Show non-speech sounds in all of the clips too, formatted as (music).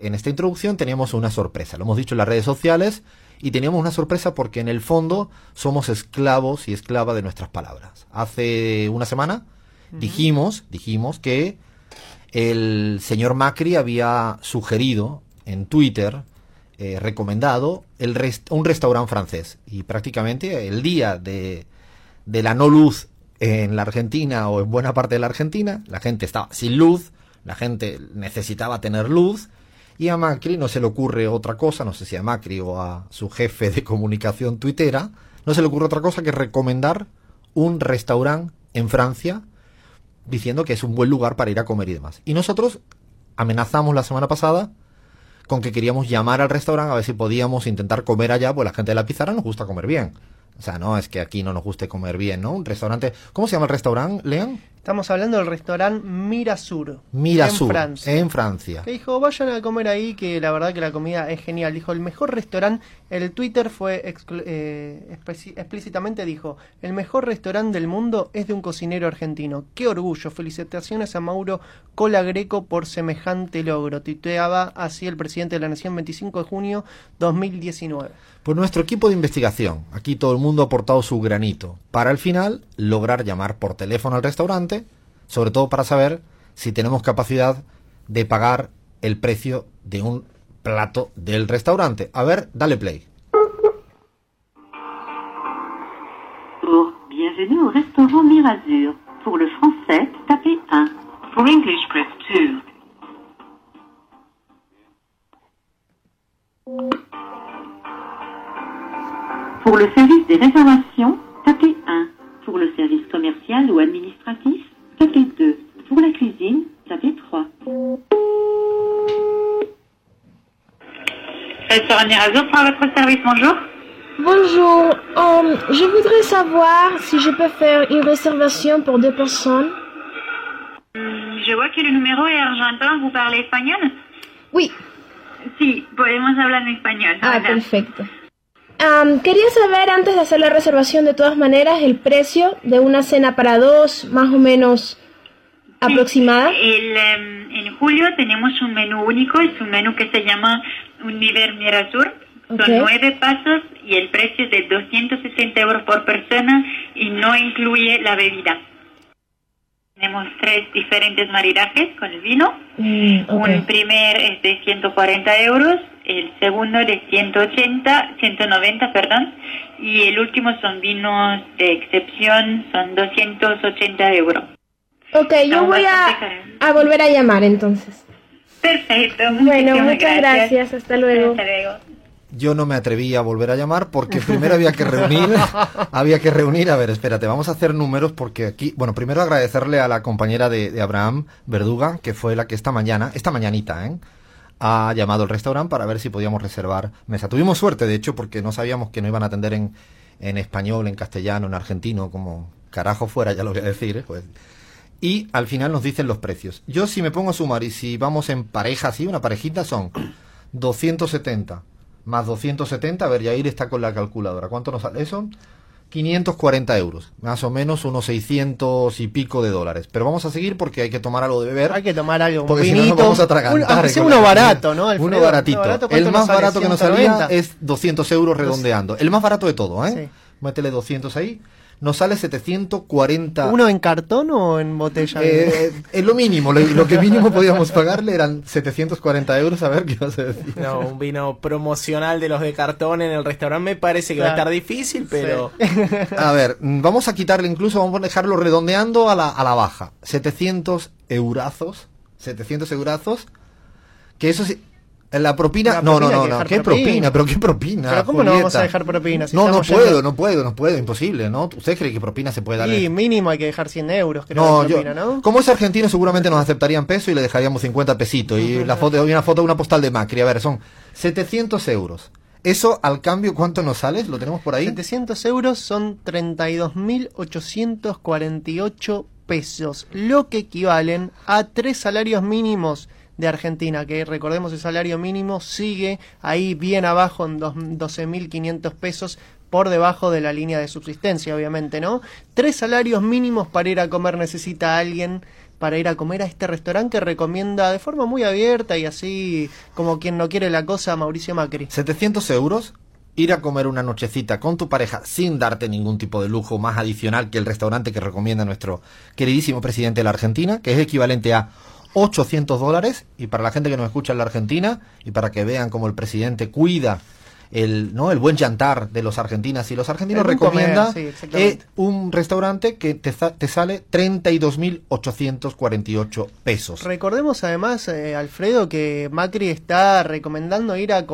En esta introducción teníamos una sorpresa, lo hemos dicho en las redes sociales, y teníamos una sorpresa porque en el fondo somos esclavos y esclavas de nuestras palabras. Hace una semana dijimos, dijimos que el señor Macri había sugerido en Twitter, eh, recomendado el un restaurante francés. Y prácticamente el día de, de la no luz en la Argentina o en buena parte de la Argentina, la gente estaba sin luz, la gente necesitaba tener luz y a Macri no se le ocurre otra cosa, no sé si a Macri o a su jefe de comunicación tuitera, no se le ocurre otra cosa que recomendar un restaurante en Francia diciendo que es un buen lugar para ir a comer y demás. Y nosotros amenazamos la semana pasada con que queríamos llamar al restaurante a ver si podíamos intentar comer allá, pues la gente de la pizarra nos gusta comer bien. O sea, no es que aquí no nos guste comer bien, ¿no? Un restaurante. ¿Cómo se llama el restaurante, Leon? Estamos hablando del restaurante Mirasur. Mirasur. En Francia. En Francia. Que dijo, vayan a comer ahí, que la verdad que la comida es genial. Dijo, el mejor restaurante, el Twitter fue eh, explícitamente dijo, el mejor restaurante del mundo es de un cocinero argentino. Qué orgullo. Felicitaciones a Mauro Cola Greco por semejante logro. Titeaba así el presidente de la Nación 25 de junio 2019. Pues nuestro equipo de investigación, aquí todo el mundo ha aportado su granito, para al final lograr llamar por teléfono al restaurante, sobre todo para saber si tenemos capacidad de pagar el precio de un plato del restaurante. A ver, dale play. bienvenue au restaurant Mirazur. Pour le français, tapez 1. For English, press 2. Pour le service des réservations, tapez 1. Pour le service commercial ou administratif, tapez 2. Pour la cuisine, tapez 3. Mirazur prend votre service, bonjour. Bonjour, um, je voudrais savoir si je peux faire une réservation pour deux personnes. Hmm, je vois que le numéro est argentin, vous parlez espagnol Oui. Sí, podemos hablar en español. Ah, perfecto quería saber antes de hacer la reservación de todas maneras el precio de una cena para dos, más o menos aproximada. Em, en julio tenemos un menú único, es un menú que se llama Univer Mirasur. Son nueve pasos y el precio es de 260 euros por persona y no incluye la bebida. Tenemos tres diferentes maridajes con el vino. Mm, un primer es de 140 euros, el segundo de 180, 190, perdón, y el último son vinos de excepción, son 280 euros. Ok, yo voy a, volver a llamar entonces. Perfecto. Bueno, muchas gracias. Hasta luego. Hasta luego yo no me atreví a volver a llamar porque primero había que reunir, (laughs) había que reunir, a ver, espérate, vamos a hacer números porque aquí, bueno, primero agradecerle a la compañera de, Abraham Verduga, que fue la que esta mañana, esta mañanita, ¿eh? ha llamado al restaurante para ver si podíamos reservar mesa. Tuvimos suerte, de hecho, porque no sabíamos que no iban a atender en, en español, en castellano, en argentino, como carajo fuera, ya lo voy a decir, pues. Y al final nos dicen los precios. Yo si me pongo a sumar y si vamos en pareja, así, una parejita son (clears throat) 270 más 270, a ver, Yair está con la calculadora. ¿Cuánto nos sale eso? 540 euros, más o menos unos 600 y pico de dólares. Pero vamos a seguir porque hay que tomar algo de beber. Hay que tomar algo, porque si no nos vamos a atragantar. uno barato, ¿no? uno baratito. el más barato que nos salía es 200 euros redondeando. El más barato de todo, ¿eh? Métele 200 ahí nos sale 740. ¿Uno en cartón o en botella? Eh, es lo mínimo, lo, que mínimo podíamos pagarle eran 740 euros. A ver qué vas a decir. No, un vino promocional de los de cartón en el restaurante me parece que va a estar difícil, pero. (laughs) A ver, vamos a quitarle incluso, vamos a dejarlo redondeando a la, a la baja. 700 eurazos. 700 eurazos. Que eso sí. La propina, La no, no, propina no, no, ¿qué propina? propina? ¿Pero qué propina? Pero ¿cómo no vamos a dejar propina? si no, no yendo- puedo, no puedo, no puedo, imposible, ¿no? ¿Usted cree que propina se puede dar? En- mínimo hay que dejar 100 euros, creo, No, de yo, propina, ¿no? como es argentino seguramente nos aceptarían peso y le dejaríamos 50 pesitos. Y la foto, una foto de una postal de Macri, a ver, son 700 euros. Eso al cambio, ¿cuánto nos sale? ¿Lo tenemos por ahí? 700 euros son 32.848 pesos, lo que equivalen a tres salarios mínimos de Argentina, que recordemos el salario mínimo sigue ahí bien abajo en dos- 12.500 pesos por debajo de la línea de subsistencia, obviamente, ¿no? Tres salarios mínimos para ir a comer necesita alguien para ir a comer a este restaurante que recomienda de forma muy abierta y así como quien no quiere la cosa Mauricio Macri. 700 euros, ir a comer una nochecita con tu pareja sin darte ningún tipo de lujo más adicional que el restaurante que recomienda nuestro queridísimo presidente de la Argentina, que es equivalente a 800 dólares. Y para la gente que nos escucha en la Argentina y para que vean cómo el presidente cuida el, ¿no? el buen jantar de los argentinas y los argentinos El buen comer, recomienda sí, eh, un restaurante que te, te sale 32.848 pesos. Recordemos además, eh, Alfredo, que Macri está recomendando ir a,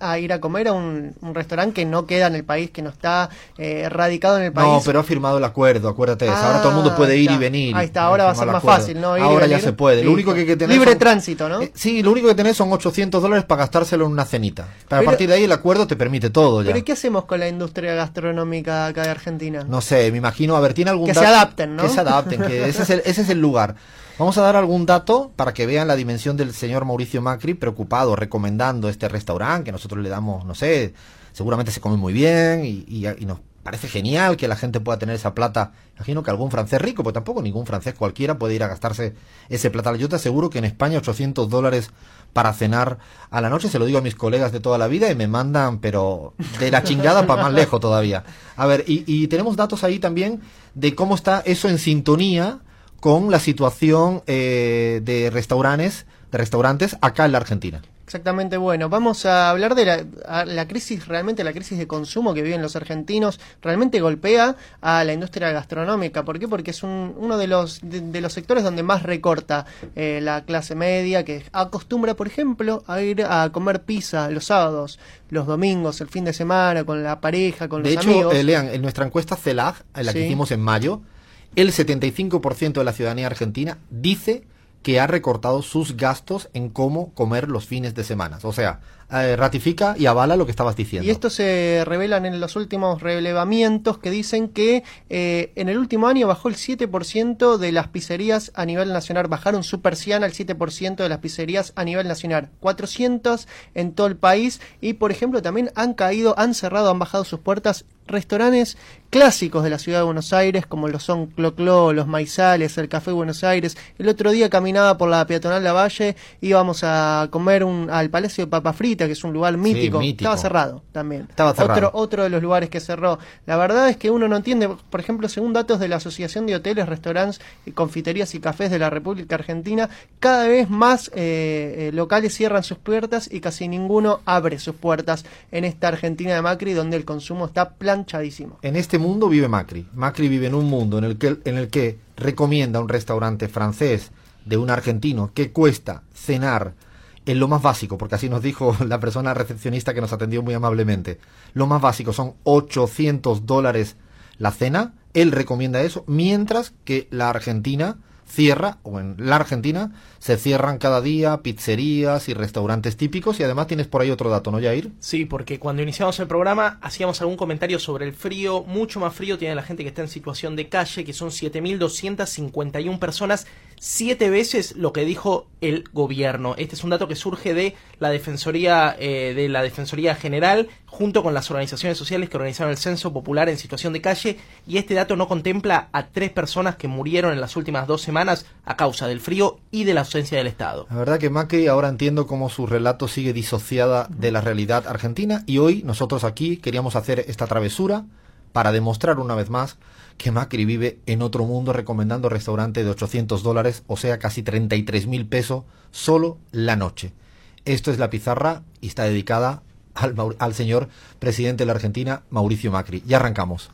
a ir a comer a un, un restaurante que no queda en el país, que no está eh, radicado en el país. No, pero ha firmado el acuerdo, acuérdate eso. Ahora Ah, todo el mundo puede ir está. y venir. Ahí está, ahora va a ser más fácil, ¿no? Ir ahora ya se puede. Lo único que que Libre son- tránsito, ¿no? Eh, sí, lo único que tenés son 800 dólares para gastárselo en una cenita. Pero Pero- a partir de ahí el acuerdo te permite todo ya. Pero ¿y qué hacemos con la industria gastronómica acá de Argentina? No sé, me imagino, a ver, tiene algún Que se adapten, ¿no? Que se adapten, que ese es, el, ese es el lugar. Vamos a dar algún dato para que vean la dimensión del señor Mauricio Macri preocupado, recomendando este restaurante que nosotros le damos, no sé, seguramente se come muy bien y, y- y nos parece genial que la gente pueda tener esa plata. Imagino que algún francés rico, pues tampoco ningún francés cualquiera puede ir a gastarse ese plata. Yo te aseguro que en España 800 dólares para cenar a la noche, se lo digo a mis colegas de toda la vida y me mandan, pero de la chingada para más lejos todavía. A ver, y, y tenemos datos ahí también de cómo está eso en sintonía con la situación eh, de restaurantes, de restaurantes acá en la Argentina. Exactamente, bueno, vamos a hablar de la, la crisis, realmente la crisis de consumo que viven los argentinos, realmente golpea a la industria gastronómica. ¿Por qué? Porque es un- uno de los, de, de los sectores donde más recorta eh, la clase media, que acostumbra, por ejemplo, a ir a comer pizza los sábados, los domingos, el fin de semana, con la pareja, con De los hecho, amigos. eh, lean, en nuestra encuesta CELAG, en la que hicimos en mayo, el 75% de la ciudadanía argentina dice que ha recortado sus gastos en cómo comer los fines de semana. O sea, eh, ratifica y avala lo que estabas diciendo. Y esto se revelan en los últimos relevamientos que dicen que eh, en el último año bajó el 7% de las pizzerías a nivel nacional, bajaron su persiana el 7% de las pizzerías a nivel nacional, 400 en todo el país y por ejemplo también han caído, han cerrado, han bajado sus puertas restaurantes clásicos de la ciudad de Buenos Aires, como lo son Clo Clo, Los Maizales, el Café Buenos Aires. El otro día caminaba por la peatonal Lavalle, íbamos a comer un, al Palacio de Papa Frita, que es un lugar mítico. mítico. Estaba cerrado también. Estaba cerrado. Otro, otro de los lugares que cerró. La verdad es que uno no entiende, por ejemplo, según datos de la Asociación de Hoteles, Restaurantes, Confiterías y Cafés de la República Argentina, cada vez más eh, eh, locales cierran sus puertas y casi ninguno abre sus puertas en esta Argentina de Macri, donde el consumo está En este mundo vive Macri. Macri vive en un mundo en el que, en el que recomienda un restaurante francés de un argentino que cuesta cenar en lo más básico, porque así nos dijo (laughs) la persona recepcionista que nos atendió muy amablemente. Lo más básico son 800 dólares la cena. Él recomienda eso, mientras que la Argentina cierra, o en la Argentina, se cierran cada día pizzerías y restaurantes típicos y además tienes por ahí otro dato, ¿no, Jair? Sí, porque cuando iniciamos el programa hacíamos algún comentario sobre el frío. Mucho más frío tiene la gente que está en situación de calle, que son 7.251 personas, siete veces lo que dijo el gobierno. Este es un dato que surge de la Defensoría, eh, de la Defensoría General, junto con las organizaciones sociales que organizaron el Censo Popular en situación de calle. Y este dato no contempla a tres personas que murieron en las últimas dos semanas a causa del frío y de la ausencia del Estado. La verdad que Macri ahora entiendo cómo su relato sigue disociada de la realidad argentina y hoy nosotros aquí queríamos hacer esta travesura para demostrar una vez más que Macri vive en otro mundo recomendando restaurante de 800 dólares, o sea, casi 33 mil pesos solo la noche. Esto es la pizarra y está dedicada al, al señor presidente de la Argentina, Mauricio Macri. Ya arrancamos.